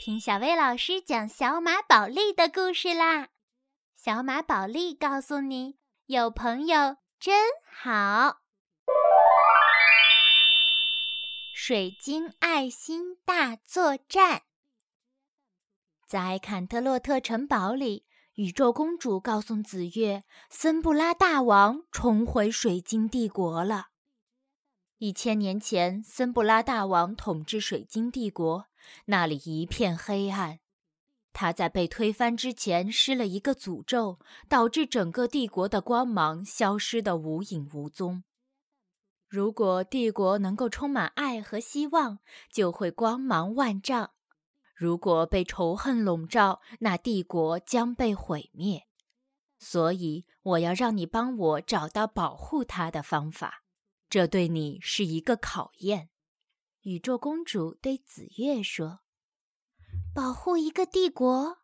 听小薇老师讲小马宝莉的故事啦！小马宝莉告诉你，有朋友真好。水晶爱心大作战，在坎特洛特城堡里，宇宙公主告诉紫月，森布拉大王重回水晶帝国了。一千年前，森布拉大王统治水晶帝国，那里一片黑暗。他在被推翻之前施了一个诅咒，导致整个帝国的光芒消失得无影无踪。如果帝国能够充满爱和希望，就会光芒万丈；如果被仇恨笼罩，那帝国将被毁灭。所以，我要让你帮我找到保护他的方法。这对你是一个考验，宇宙公主对紫月说：“保护一个帝国。”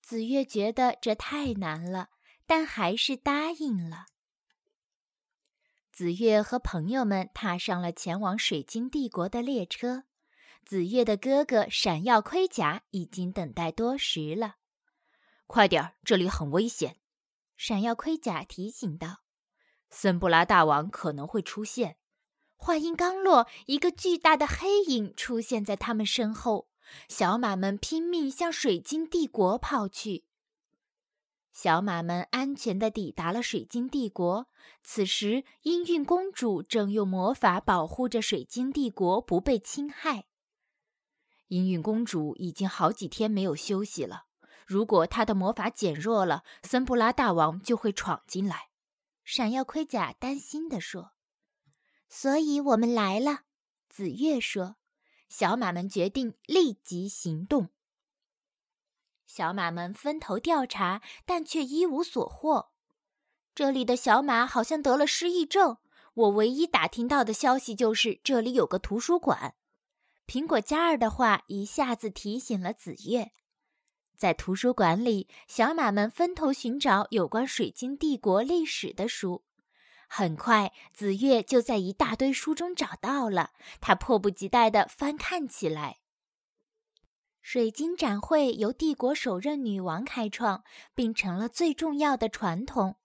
紫月觉得这太难了，但还是答应了。紫月和朋友们踏上了前往水晶帝国的列车。紫月的哥哥闪耀盔甲已经等待多时了。快点，这里很危险！闪耀盔甲提醒道。森布拉大王可能会出现。话音刚落，一个巨大的黑影出现在他们身后。小马们拼命向水晶帝国跑去。小马们安全地抵达了水晶帝国。此时，音韵公主正用魔法保护着水晶帝国不被侵害。音韵公主已经好几天没有休息了。如果她的魔法减弱了，森布拉大王就会闯进来。闪耀盔甲担心地说：“所以我们来了。”紫月说：“小马们决定立即行动。”小马们分头调查，但却一无所获。这里的小马好像得了失忆症。我唯一打听到的消息就是这里有个图书馆。苹果嘉儿的话一下子提醒了紫月。在图书馆里，小马们分头寻找有关水晶帝国历史的书。很快，紫月就在一大堆书中找到了。他迫不及待地翻看起来。水晶展会由帝国首任女王开创，并成了最重要的传统。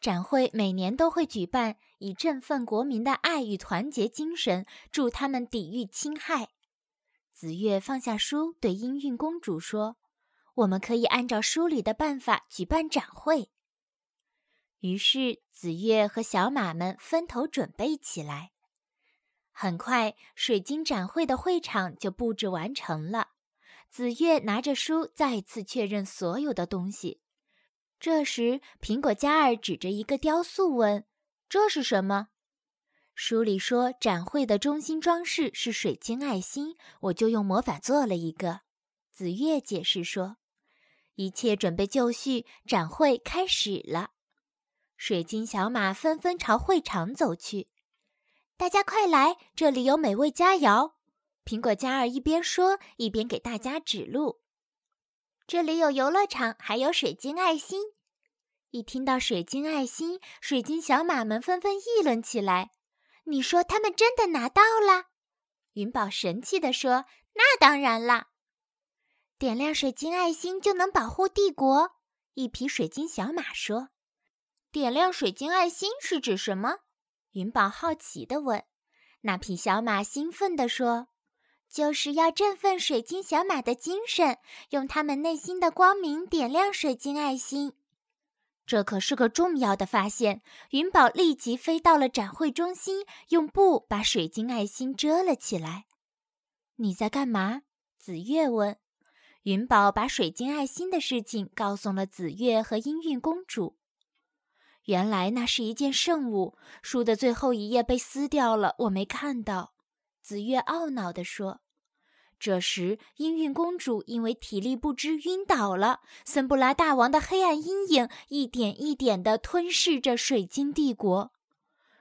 展会每年都会举办，以振奋国民的爱与团结精神，助他们抵御侵害。紫月放下书，对音韵公主说。我们可以按照书里的办法举办展会。于是，紫月和小马们分头准备起来。很快，水晶展会的会场就布置完成了。紫月拿着书，再次确认所有的东西。这时，苹果嘉儿指着一个雕塑问：“这是什么？”书里说，展会的中心装饰是水晶爱心，我就用魔法做了一个。紫月解释说。一切准备就绪，展会开始了。水晶小马纷纷朝会场走去。大家快来，这里有美味佳肴。苹果嘉儿一边说，一边给大家指路。这里有游乐场，还有水晶爱心。一听到水晶爱心，水晶小马们纷纷议论起来。你说他们真的拿到了？云宝神气地说：“那当然啦。”点亮水晶爱心就能保护帝国。一匹水晶小马说：“点亮水晶爱心是指什么？”云宝好奇地问。那匹小马兴奋地说：“就是要振奋水晶小马的精神，用他们内心的光明点亮水晶爱心。”这可是个重要的发现。云宝立即飞到了展会中心，用布把水晶爱心遮了起来。“你在干嘛？”紫月问。云宝把水晶爱心的事情告诉了紫月和音韵公主。原来那是一件圣物，书的最后一页被撕掉了，我没看到。紫月懊恼地说。这时，音韵公主因为体力不支晕倒了。森布拉大王的黑暗阴影一点一点地吞噬着水晶帝国。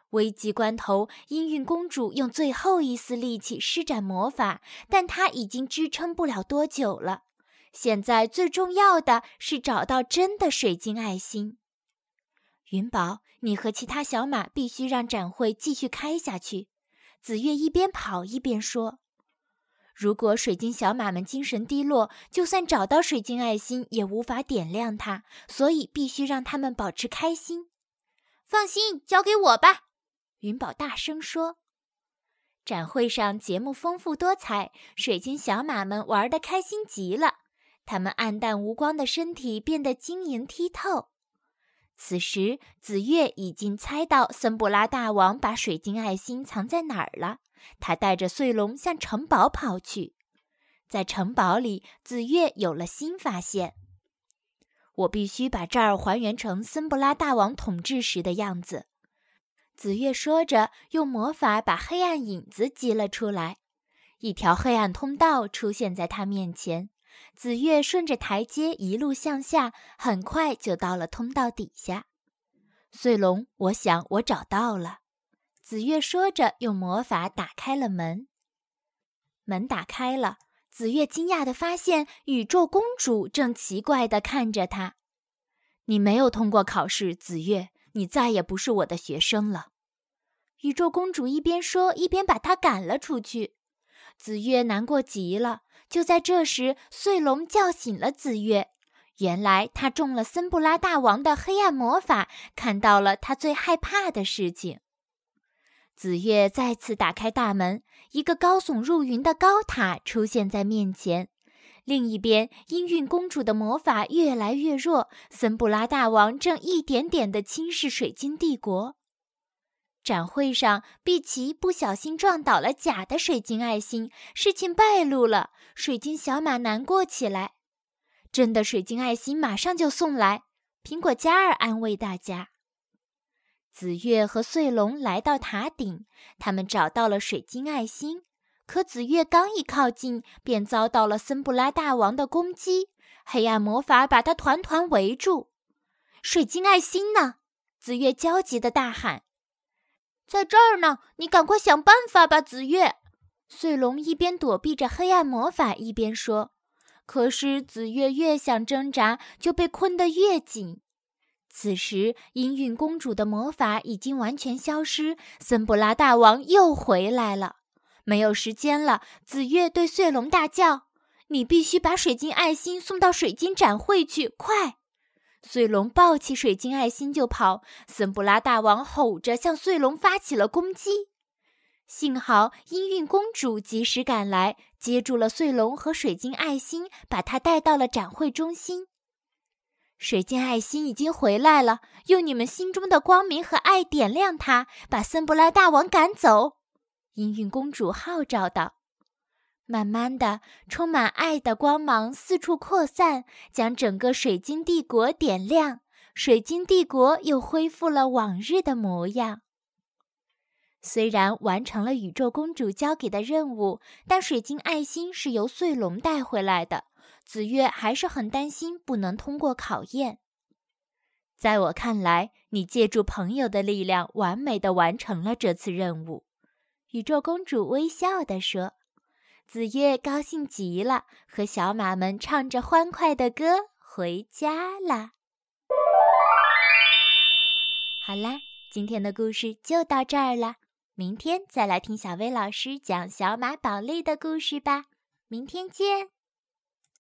危急关头，音韵公主用最后一丝力气施展魔法，但她已经支撑不了多久了。现在最重要的是找到真的水晶爱心。云宝，你和其他小马必须让展会继续开下去。紫月一边跑一边说：“如果水晶小马们精神低落，就算找到水晶爱心，也无法点亮它，所以必须让他们保持开心。放心，交给我吧。云宝大声说。展会上节目丰富多彩，水晶小马们玩得开心极了。它们暗淡无光的身体变得晶莹剔透。此时，紫月已经猜到森布拉大王把水晶爱心藏在哪儿了。他带着碎龙向城堡跑去。在城堡里，紫月有了新发现。我必须把这儿还原成森布拉大王统治时的样子。紫月说着，用魔法把黑暗影子击了出来，一条黑暗通道出现在他面前。紫月顺着台阶一路向下，很快就到了通道底下。碎龙，我想我找到了。紫月说着，用魔法打开了门。门打开了，紫月惊讶地发现宇宙公主正奇怪地看着她。你没有通过考试，紫月，你再也不是我的学生了。宇宙公主一边说，一边把她赶了出去。紫月难过极了。就在这时，碎龙叫醒了紫月。原来他中了森布拉大王的黑暗魔法，看到了他最害怕的事情。紫月再次打开大门，一个高耸入云的高塔出现在面前。另一边，音韵公主的魔法越来越弱，森布拉大王正一点点地侵蚀水晶帝国。展会上，碧琪不小心撞倒了假的水晶爱心，事情败露了。水晶小马难过起来。真的水晶爱心马上就送来。苹果嘉儿安慰大家。紫月和穗龙来到塔顶，他们找到了水晶爱心。可紫月刚一靠近，便遭到了森布拉大王的攻击。黑暗魔法把他团团围住。水晶爱心呢？紫月焦急地大喊。在这儿呢，你赶快想办法吧，紫月。碎龙一边躲避着黑暗魔法，一边说：“可是紫月越想挣扎，就被困得越紧。”此时，音韵公主的魔法已经完全消失，森布拉大王又回来了。没有时间了，紫月对碎龙大叫：“你必须把水晶爱心送到水晶展会去，快！”碎龙抱起水晶爱心就跑，森布拉大王吼着向碎龙发起了攻击。幸好音韵公主及时赶来，接住了碎龙和水晶爱心，把它带到了展会中心。水晶爱心已经回来了，用你们心中的光明和爱点亮它，把森布拉大王赶走。音韵公主号召道。慢慢的，充满爱的光芒四处扩散，将整个水晶帝国点亮。水晶帝国又恢复了往日的模样。虽然完成了宇宙公主交给的任务，但水晶爱心是由碎龙带回来的。紫月还是很担心不能通过考验。在我看来，你借助朋友的力量，完美的完成了这次任务。宇宙公主微笑地说。紫月高兴极了，和小马们唱着欢快的歌回家了。好啦，今天的故事就到这儿了，明天再来听小薇老师讲小马宝莉的故事吧。明天见。